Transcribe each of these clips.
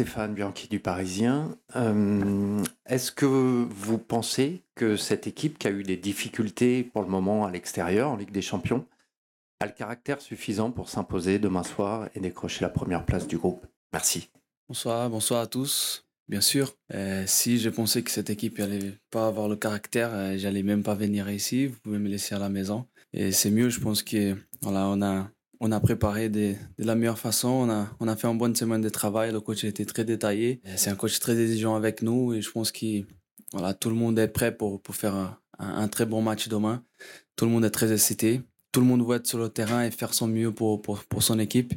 Stéphane Bianchi du Parisien. Euh, est-ce que vous pensez que cette équipe qui a eu des difficultés pour le moment à l'extérieur en Ligue des Champions a le caractère suffisant pour s'imposer demain soir et décrocher la première place du groupe? Merci. Bonsoir, bonsoir à tous. Bien sûr, euh, si je pensais que cette équipe n'allait pas avoir le caractère, euh, j'allais même pas venir ici. Vous pouvez me laisser à la maison. Et c'est mieux, je pense que on a on a préparé de, la meilleure façon. On a, fait une bonne semaine de travail. Le coach a été très détaillé. C'est un coach très exigeant avec nous et je pense que tout le monde est prêt pour, faire un, très bon match demain. Tout le monde est très excité. Tout le monde veut être sur le terrain et faire son mieux pour, son équipe.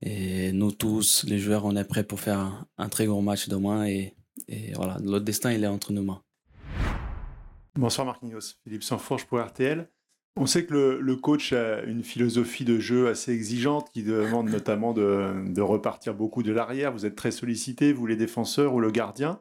Et nous tous, les joueurs, on est prêts pour faire un, très gros match demain. Et, voilà, notre destin, il est entre nos mains. Bonsoir Marquinhos, Philippe Sanfourche pour RTL. On sait que le, coach a une philosophie de jeu assez exigeante qui demande notamment de, repartir beaucoup de l'arrière. Vous êtes très sollicité, vous les défenseurs ou le gardien.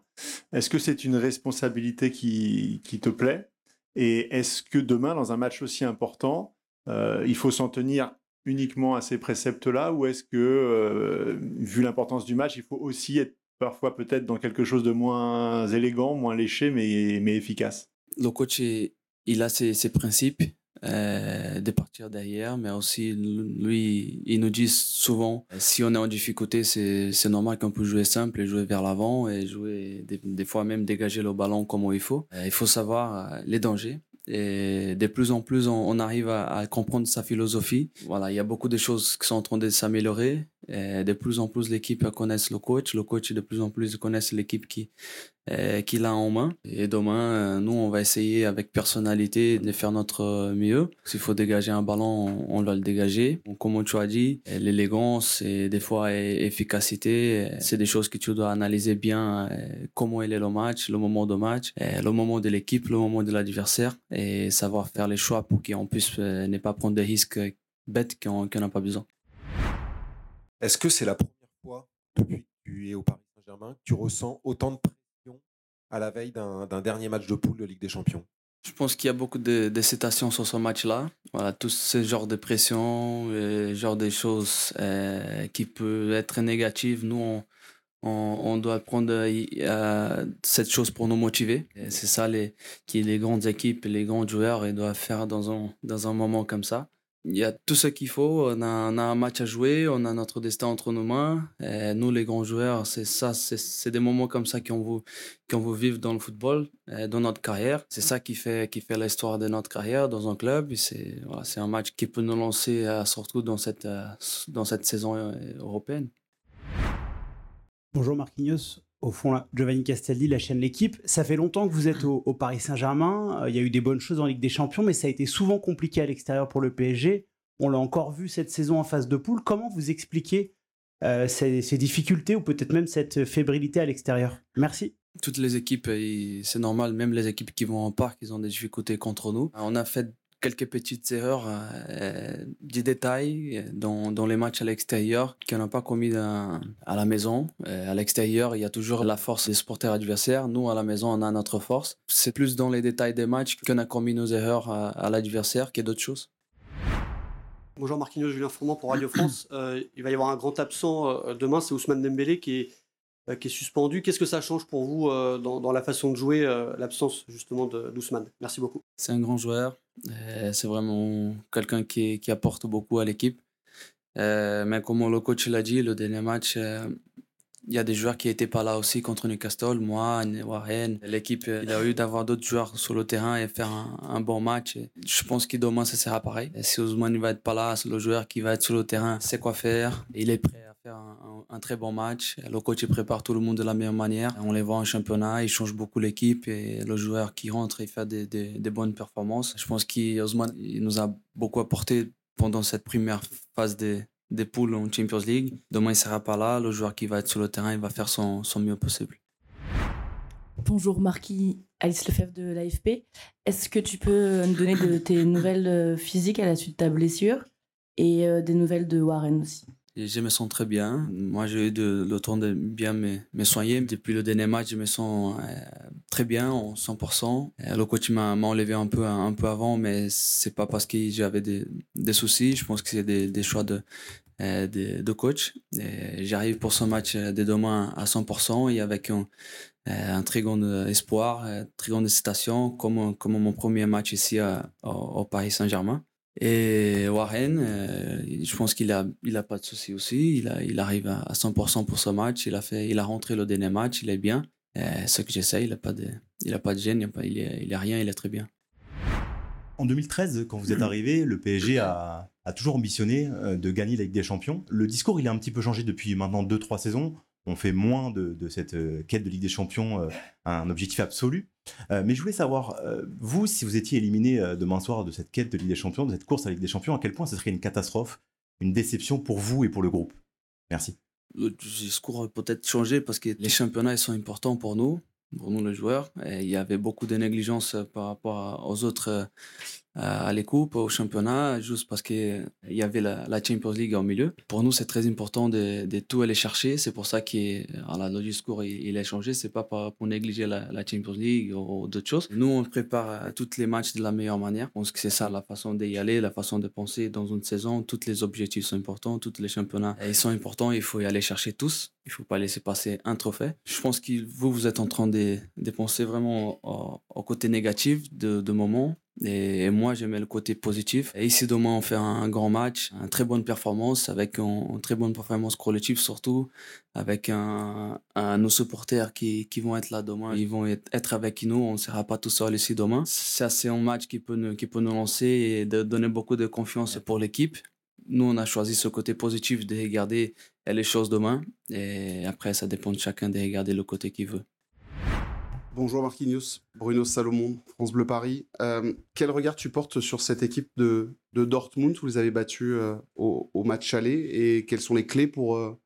Est-ce que c'est une responsabilité qui, te plaît? Et est-ce que demain, dans un match aussi important, euh, il faut s'en tenir uniquement à ces préceptes-là? Ou est-ce que, euh, vu l'importance du match, il faut aussi être parfois peut-être dans quelque chose de moins élégant, moins léché, mais, mais efficace? Le coach, il a ses principes euh, de partir derrière, mais aussi lui, il nous dit souvent si on est en difficulté, c'est normal qu'on peut jouer simple et jouer vers l'avant et jouer des, fois même dégager le ballon comme il faut. Euh, il faut savoir euh, les dangers. Et de plus en plus, on, arrive à, à, comprendre sa philosophie. Voilà, il y a beaucoup de choses qui sont en train de s'améliorer. De plus en plus, l'équipe connaît le coach. Le coach, de plus en plus, connaît l'équipe qui, euh, qu'il a en main. Et demain, euh, nous, on va essayer avec personnalité de faire notre mieux. S'il faut dégager un ballon, on, doit le dégager. comme tu as dit, l'élégance et des fois efficacité, c'est des choses que tu dois analyser bien. Euh, comment est le match, le moment de match, le moment de l'équipe, le moment de l'adversaire et savoir faire les choix pour qu'on puisse ne pas prendre des risques bêtes qu'on n'a pas besoin. Est-ce que c'est la première fois depuis que tu es au Paris Saint-Germain que tu ressens autant de à la veille d'un dernier match de poule de Ligue des Champions je pense qu'il y a beaucoup de, citations sur ce match-là. Voilà, tout ce genre de pression, ce genre de choses euh, qui peuvent être négatives. Nous, on, doit prendre euh, cette chose pour nous motiver. C'est ça les, qui les grandes équipes, les grands joueurs ils doivent faire dans un, dans un moment comme ça il y a tout ce qu'il faut. On a, un match à jouer, on a notre destin entre nos mains. Nous, les grands joueurs, c'est ça, c'est des moments comme ça qu'on veut, qu'on vivre dans le football, dans notre carrière. C'est ça qui fait, qui fait l'histoire de notre carrière dans un club. C'est voilà, un match qui peut nous lancer euh, surtout dans cette, euh, dans cette saison euh, européenne. Bonjour Marquinhos au fond, Giovanni Castelli, la chaîne L'équipe. Ça fait longtemps que vous êtes au, Paris Saint-Germain. Euh, il y a eu des bonnes choses en Ligue des Champions, mais ça a été souvent compliqué à l'extérieur pour le PSG. On l'a encore vu cette saison en phase de poule. Comment vous expliquez euh, ces, difficultés ou peut-être même cette fébrilité à l'extérieur? Merci. Toutes les équipes, c'est normal, même les équipes qui vont en parc, ils ont des difficultés contre nous. On a fait quelques petites erreurs, euh, des détails dans, dans, les matchs à l'extérieur qu'on n'a pas commis à, la maison. Euh, à l'extérieur, il y a toujours la force des supporters adversaires. Nous, à la maison, on a notre force. C'est plus dans les détails des matchs qu'on a commis nos erreurs à, l'adversaire que d'autres choses. Bonjour Marquinhos, Julien Fourmand pour Radio France. Euh, il va y avoir un grand absent demain, c'est Ousmane Dembélé qui est euh, qui est suspendu. Qu'est-ce que ça change pour vous euh, dans, la façon de jouer, euh, l'absence justement d'Ousmane? Merci beaucoup. C'est un grand joueur. c'est vraiment quelqu'un qui, apporte beaucoup à l'équipe. mais comme le coach l'a dit, le dernier match, il y a des joueurs qui n'étaient pas là aussi contre Newcastle, moi, Warren. L'équipe, il a eu d'avoir d'autres joueurs sur le terrain et faire un, bon match. je pense que demain, ça sera pareil. si Ousmane ne va être pas là, le joueur qui va être sur le terrain, sait quoi faire. Il est prêt un, très bon match. Le coach prépare tout le monde de la meilleure manière. On les voit en championnat, il change beaucoup l'équipe et le joueur qui rentre, il fait des, bonnes performances. Je pense qu'Osman il nous a beaucoup apporté pendant cette première phase des, des poules en Champions League. Demain, il ne sera pas là. Le joueur qui va être sur le terrain, il va faire son, son mieux possible. Bonjour Marquis, Alice Lefebvre de l'AFP. Est-ce que tu peux nous donner de tes nouvelles euh, physiques à la suite de ta blessure et euh, des nouvelles de Warren aussi? Je me sens très bien. Moi, j'ai eu le temps de bien me, soigner. Depuis le dernier match, je me sens euh, très bien, en 100%. Euh, le coach m'a enlevé un peu, un, avant, mais c'est pas parce que j'avais des, soucis. Je pense que c'est des, choix de, de, coach. J'arrive pour ce match de demain à 100% et avec un, un très grand espoir, très grande excitation, comme mon premier match ici au Paris Saint-Germain. Et Warren, euh, je pense qu'il a, il a pas de souci aussi. Il, a, il arrive à 100% pour ce match. Il a fait, il a rentré le dernier match. Il est bien. Ce que j'essaie, il a pas de, il pas de gêne. Il a, pas, il, est, il a rien. Il est très bien. En 2013, quand vous êtes arrivé, le PSG a, a toujours ambitionné euh, de gagner la Ligue des Champions. Le discours, il a un petit peu changé depuis maintenant 2-3 saisons on fait moins de, cette euh, quête de Ligue des Champions euh, un objectif absolu. Euh, mais je voulais savoir, vous, si vous étiez éliminé demain soir de cette quête de Ligue des Champions, de cette course à Ligue des Champions, à quel point ce serait une catastrophe, une déception pour vous et pour le groupe? Merci. Le discours peut-être changé parce que les championnats sont importants pour nous, pour nous les joueurs. il y avait beaucoup de négligence par rapport aux autres à les coupes, au championnat, juste parce qu'il y avait la, Champions League au milieu. Pour nous, c'est très important de, tout aller chercher. C'est pour ça que le discours il, il a changé. C'est pas pour négliger la, Champions League ou, d'autres choses. Nous, on prépare tous les matchs de la meilleure manière. Je pense que c'est ça la façon d'y aller, la façon de penser dans une saison. Tous les objectifs sont importants, tous les championnats ils sont importants. Il faut y aller chercher tous. Il faut pas laisser passer un trophée. Je pense que vous, vous êtes en train de, de penser vraiment au, côté négatif de, de moment et moi, j'aimais le côté positif. Et ici, demain, on fait un, grand match, une très bonne performance, avec une, très bonne performance collective surtout, avec un, nos supporters qui, qui, vont être là demain. Ils vont être avec nous, on ne sera pas tout seul ici demain. C'est un match qui peut, nous, qui peut nous lancer et de donner beaucoup de confiance pour l'équipe. Nous, on a choisi ce côté positif de regarder les choses demain. Et après, ça dépend de chacun de regarder le côté qu'il veut. Bonjour Marquinhos, Bruno Salomon, France Bleu Paris. Euh, quel regard tu portes sur cette équipe de, de Dortmund Vous les avez battus euh, au, match aller et quelles sont les clés pour, euh,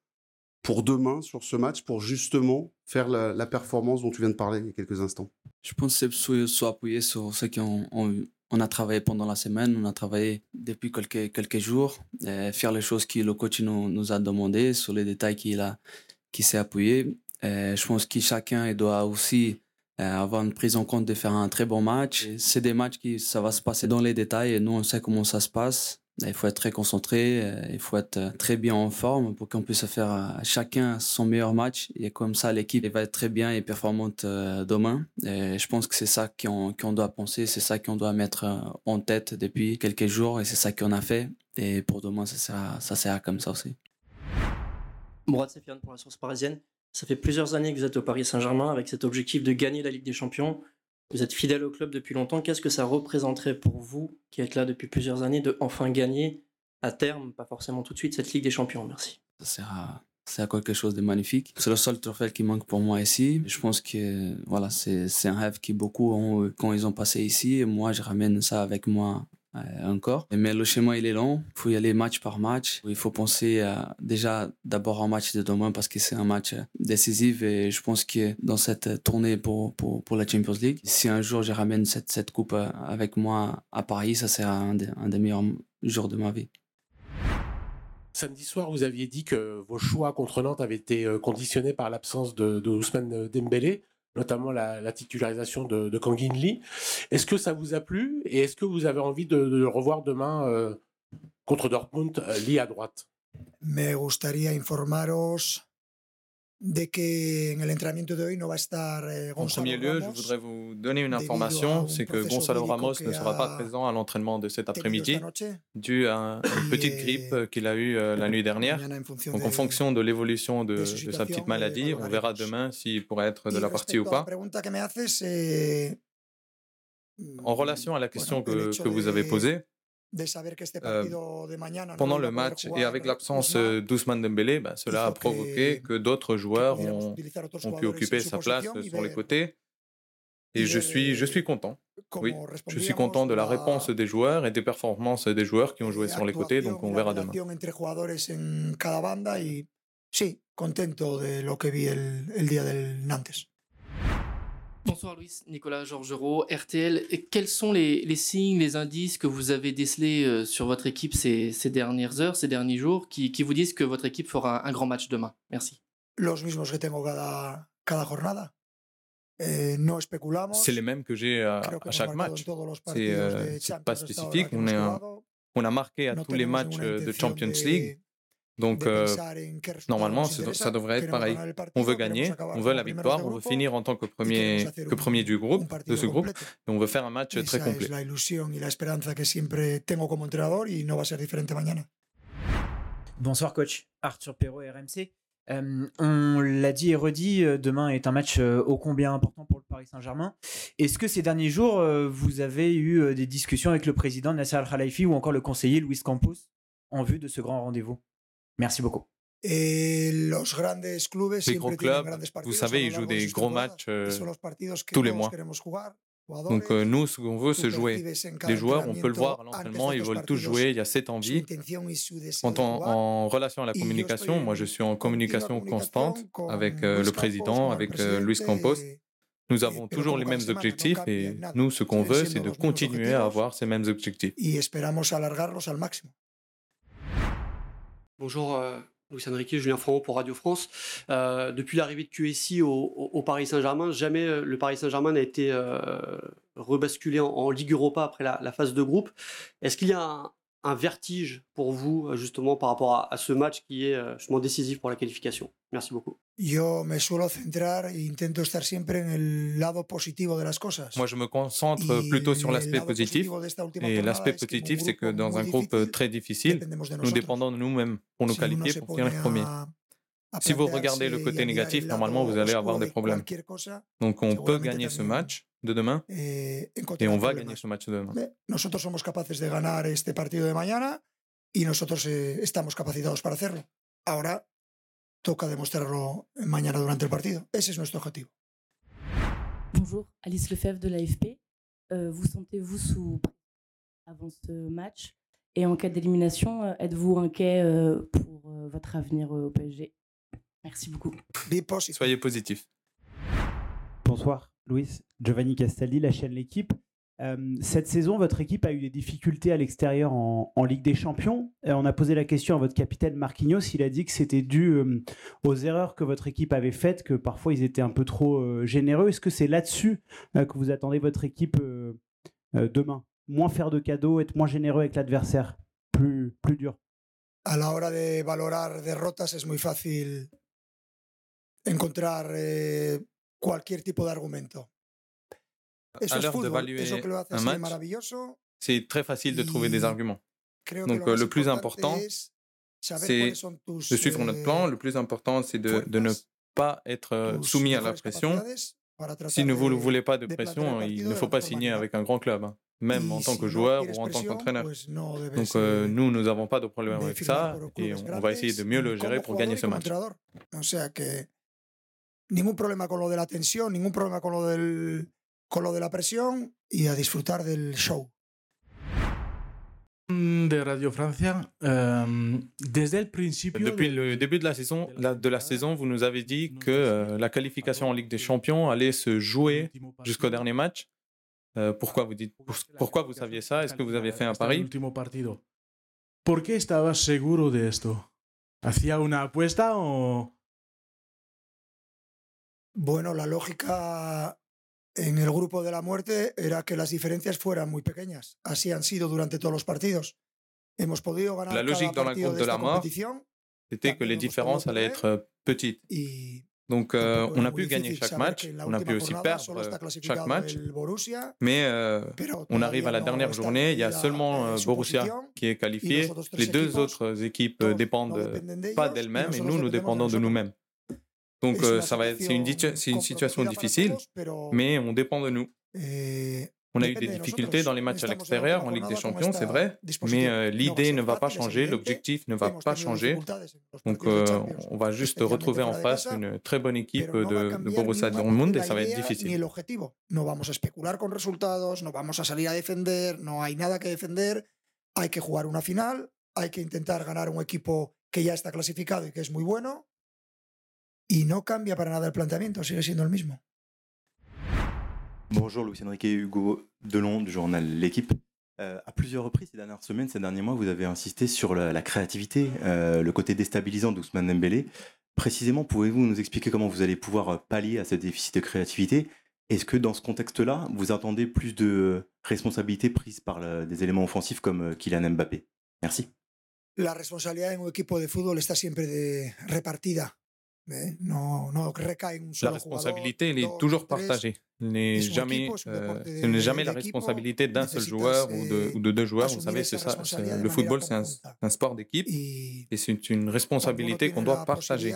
pour demain sur ce match pour justement faire la, performance dont tu viens de parler il y a quelques instants? Je pense que c'est soit appuyé sur ce qu'on on, a travaillé pendant la semaine, on a travaillé depuis quelques, jours, faire les choses que le coach nous, a demandé, sur les détails qu'il a qui s'est appuyé. je pense que chacun doit aussi avoir une prise en compte de faire un très bon match. C'est des matchs qui ça va se passer dans les détails et nous on sait comment ça se passe. Il faut être très concentré, euh, il faut être euh, très bien en forme pour qu'on puisse faire chacun son meilleur match. Et comme ça, l'équipe va être très bien et performante demain. Et je pense que c'est ça qu'on doit penser, c'est ça qu'on doit mettre en tête depuis quelques jours et c'est ça qu'on a fait. Et pour demain, ça sert comme ça aussi. Mourad Sefiane pour la source parisienne. Ça fait plusieurs années que vous êtes au Paris Saint-Germain avec cet objectif de gagner la Ligue des Champions. Vous êtes fidèle au club depuis longtemps. Qu'est-ce que ça représenterait pour vous, qui êtes là depuis plusieurs années, de enfin gagner à terme, pas forcément tout de suite, cette Ligue des Champions? Merci. Ça sert à, quelque chose de magnifique. C'est le seul trophée qui manque pour moi ici. Je pense que voilà, c'est un rêve qui beaucoup ont quand ils ont passé ici. Et moi, je ramène ça avec moi euh, encore. Mais le schéma, il est long. Il faut y aller match par match. Il faut penser déjà d'abord au match de demain parce que c'est un match décisif et je pense que dans cette tournée pour, pour, pour la Champions League, si un jour je ramène cette, cette coupe avec moi à Paris, ça sera un, des meilleurs jours de ma vie. Samedi soir, vous aviez dit que vos choix contre Nantes avaient été euh, conditionnés par l'absence de, de Ousmane Dembélé notamment la, titularisation de, de Kangin Lee. Est-ce que ça vous a plu et est-ce que vous avez envie de, le revoir demain euh, contre Dortmund, euh, Lee à droite? Me gustaría informaros de que en el entrenamiento de hoy no va a estar eh, En premier lieu, je voudrais vous donner une information, c'est que Gonzalo Ramos ne sera pas présent à l'entraînement de cet après-midi dû à une petite grippe qu'il a eue euh, la nuit dernière. Donc en fonction de l'évolution de, de, sa petite maladie, on verra demain s'il pourrait être de la partie ou pas. En relation à la question que, que vous avez posée, euh, pendant le match et avec l'absence d'Ousmane Dembélé, bah, cela a provoqué que d'autres joueurs ont, ont, pu occuper sa place sur les côtés. Et je suis, je suis content. Oui, je suis content de la réponse des joueurs et des performances des joueurs qui ont joué sur les côtés, donc on verra demain. Sí, contento de lo que vi el, el día del Nantes. Bonsoir Louis, Nicolas Georgerot, RTL. Et quels sont les, signes, les indices que vous avez décelés euh, sur votre équipe ces, dernières heures, ces derniers jours, qui, vous disent que votre équipe fera un grand match demain? Merci. Los mismos que tengo cada, cada jornada. Eh, C'est les mêmes que j'ai à, chaque match. C'est euh, pas spécifique. On, est on a marqué à tous les matchs de Champions League Donc, euh, normalement, ça devrait être pareil. On veut gagner, on veut la victoire, on veut finir en tant que premier, que premier du groupe, de ce groupe, et on veut faire un match très complet. Bonsoir coach, Arthur Perrault, RMC. Euh, on l'a dit et redit, euh, demain est un match ô combien important pour le Paris Saint-Germain. Est-ce que ces derniers jours, vous avez eu des discussions avec le président Nasser Al-Khalifi ou encore le conseiller Luis Campos en vue de ce grand rendez-vous? Merci beaucoup. Et les gros clubs, vous savez, ils jouent des gros matchs euh, tous les mois. Donc euh, nous, ce qu'on veut, c'est jouer. Les joueurs, on peut le voir à l'entraînement, ils veulent tous jouer, il y a cette envie. En, relation à la communication, moi je suis en communication constante avec euh, le président, avec Luis Campos. Nous avons toujours les mêmes objectifs et nous, ce qu'on veut, c'est de continuer à avoir ces mêmes objectifs. Bonjour, euh, Louis Enrique, Julien Framont pour Radio France. Euh, depuis l'arrivée de QSI au, Paris Saint-Germain, jamais euh, le Paris Saint-Germain n'a été rebasculé en, Ligue Europa après la, phase de groupe. Est-ce qu'il y a un, vertige pour vous, euh, justement, par rapport à, ce match qui est euh, justement décisif pour la qualification? Merci beaucoup. Yo me suelo centrar e intento estar siempre en el lado positivo de las cosas. Moi, je me concentre plutôt sur l'aspect positif. Et l'aspect positif, c'est que dans un groupe très difficile, nous dépendons de nous-mêmes pour nous qualifier pour finir premier. Si vous regardez le côté négatif, normalement, vous allez avoir des problèmes. Donc, on peut gagner ce match de demain eh, et on va gagner ce match de demain. Nosotros somos capaces de ganar este partido de mañana y nosotros eh, estamos capacitados para hacerlo. Ahora toca demostrarlo mañana durante el partido. Ese es nuestro objetivo. Bonjour, Alice Lefebvre de l'AFP. Euh, vous sentez-vous sous avant ce match? Et en cas d'élimination, euh, êtes-vous inquiet euh, pour euh, votre avenir au PSG Merci beaucoup. Soyez positif. Bonsoir, Louis. Giovanni Castaldi, la chaîne L'équipe. Cette saison, votre équipe a eu des difficultés à l'extérieur en, Ligue des Champions. on a posé la question à votre capitaine Marquinhos. Il a dit que c'était dû aux erreurs que votre équipe avait faites, que parfois ils étaient un peu trop généreux. Est-ce que c'est là-dessus que vous attendez votre équipe demain? Moins faire de cadeaux, être moins généreux avec l'adversaire, plus, dur? A la hora de valorar derrotas es muy fácil encontrar eh, cualquier tipo de argumento. Eso es eso que lo hace así maravilloso. C'est très facile de trouver des arguments. Donc le plus important, c'est de suivre notre plan. Le plus important, c'est de, de, ne pas être euh, soumis à la pression. Si vous ne voulez pas de pression, il ne faut pas signer avec un grand club, hein, même en tant que joueur ou en tant qu'entraîneur. Donc euh, nous, nous n'avons pas de problème avec ça et on, on va essayer de mieux le gérer pour gagner ce match. ningún problema con lo de la tensión, ningún problema con lo, del, con lo de la presión y a disfrutar del show. De Radio Francia, euh, desde el principio. Depuis le début de la saison, la, de la saison, vous nous avez dit que euh, la qualification en Ligue des Champions allait se jouer jusqu'au dernier match. Euh, pourquoi vous dites, pourquoi vous saviez ça? Est-ce que vous avez fait un pari? ¿Por qué estabas seguro de esto? ¿Hacía una apuesta o Bueno, la lógica en el grupo de la muerte era que las diferencias fueran muy pequeñas. Así han sido durante todos los partidos. Hemos podido ganar la logique dans la groupe de, la mort, c'était que les différences allaient être euh, petites. Donc, euh, on a pu gagner chaque match, on a pu aussi perdre chaque match, mais euh, on arrive à la dernière journée, il y a seulement euh, Borussia qui est qualifié. Les deux autres équipes dépendent pas d'elles-mêmes et nous, nous dépendons de nous-mêmes. Donc euh, ça va être, c'est une, une situation difficile, mais on dépend de nous. On a eu des difficultés dans les matchs à l'extérieur, en Ligue des Champions, c'est vrai, mais euh, l'idée ne va pas changer, l'objectif ne va pas changer. Donc euh, on va juste retrouver en face une très bonne équipe de, de Borussia Dortmund et ça va être difficile. No vamos a especular con resultados, no vamos a salir a defender, no hay nada que defender. Hay que jugar una final, hay que intentar ganar un equipo que ya está clasificado y que es muy bueno y no cambia para nada el planteamiento, sigue siendo el mismo. Bonjour Louis Enrique Hugo Delon du journal L'équipe. Euh, à plusieurs reprises ces dernières semaines, ces derniers mois, vous avez insisté sur la, créativité, euh, le côté déstabilisant d'Ousmane Dembélé. Précisément, pouvez-vous nous expliquer comment vous allez pouvoir euh, pallier à ce déficit de créativité? Est-ce que dans ce contexte-là, vous attendez plus de responsabilités prises par des éléments offensifs comme Kylian Mbappé? Merci. la responsabilidad en un equipo de fútbol está siempre de, repartida. ¿Eh? Recae en un La responsabilité, elle est toujours partagée. Jamais, euh, ce n'est jamais la responsabilité d'un seul joueur ou de, ou de, deux joueurs. Vous savez, c'est ça. Le football, c'est un, un, sport d'équipe et c'est une responsabilité qu'on doit partager.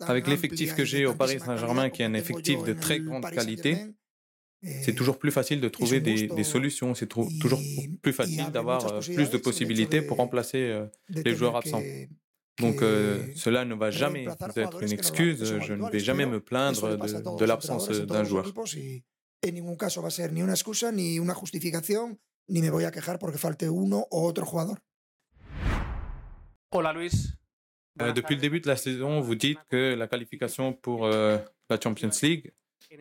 Avec l'effectif que j'ai au Paris Saint-Germain, qui est un effectif de très grande qualité, c'est toujours plus facile de trouver des, des solutions, c'est toujours plus facile d'avoir euh, plus de possibilités pour remplacer euh, les joueurs absents. Donc euh, cela ne va jamais être une excuse, je ne vais jamais me plaindre de, de l'absence d'un joueur. En ningún caso va a ser ni una excusa ni una justificación, ni me voy a quejar porque falte uno o otro jugador. Hola Luis. Euh, depuis le début de la saison, vous dites que la qualification pour euh, la Champions League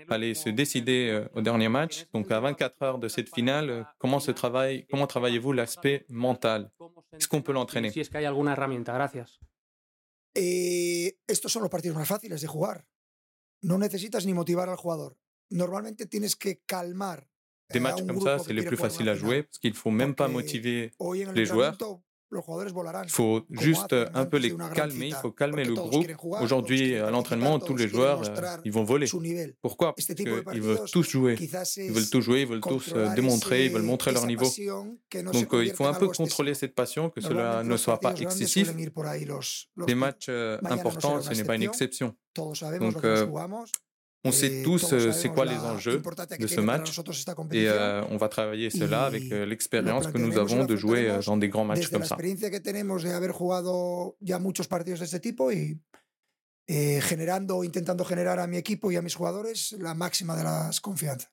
allait se décider euh, au dernier match. Donc à 24 heures de cette finale, euh, comment, se travaille, comment travaillez-vous l'aspect mental Est-ce qu'on peut l'entraîner Si es que hay alguna herramienta, gracias. Eh, estos son los partidos más fáciles de jugar. No necesitas ni motivar al jugador. Normalmente tienes que calmar. Des matchs comme ça, c'est les plus faciles à jouer parce qu'il ne faut même pas motiver les joueurs. Il faut juste un peu les calmer, il faut calmer le groupe. Aujourd'hui, à l'entraînement, tous les joueurs, euh, ils vont voler. Pourquoi? Parce qu'ils veulent tous jouer. Ils veulent tous jouer, ils veulent tous euh, démontrer, ils veulent montrer leur niveau. Donc euh, il faut un peu contrôler cette passion, que cela ne soit pas excessif. Des matchs importants, ce n'est pas une exception. Donc on sait tous euh, c'est quoi les enjeux de ce match et euh, on va travailler cela avec euh, l'expérience que nous avons de jouer dans des grands matchs comme ça. Generando, intentando generar a mi equipo y a mis jugadores la máxima de las confianzas.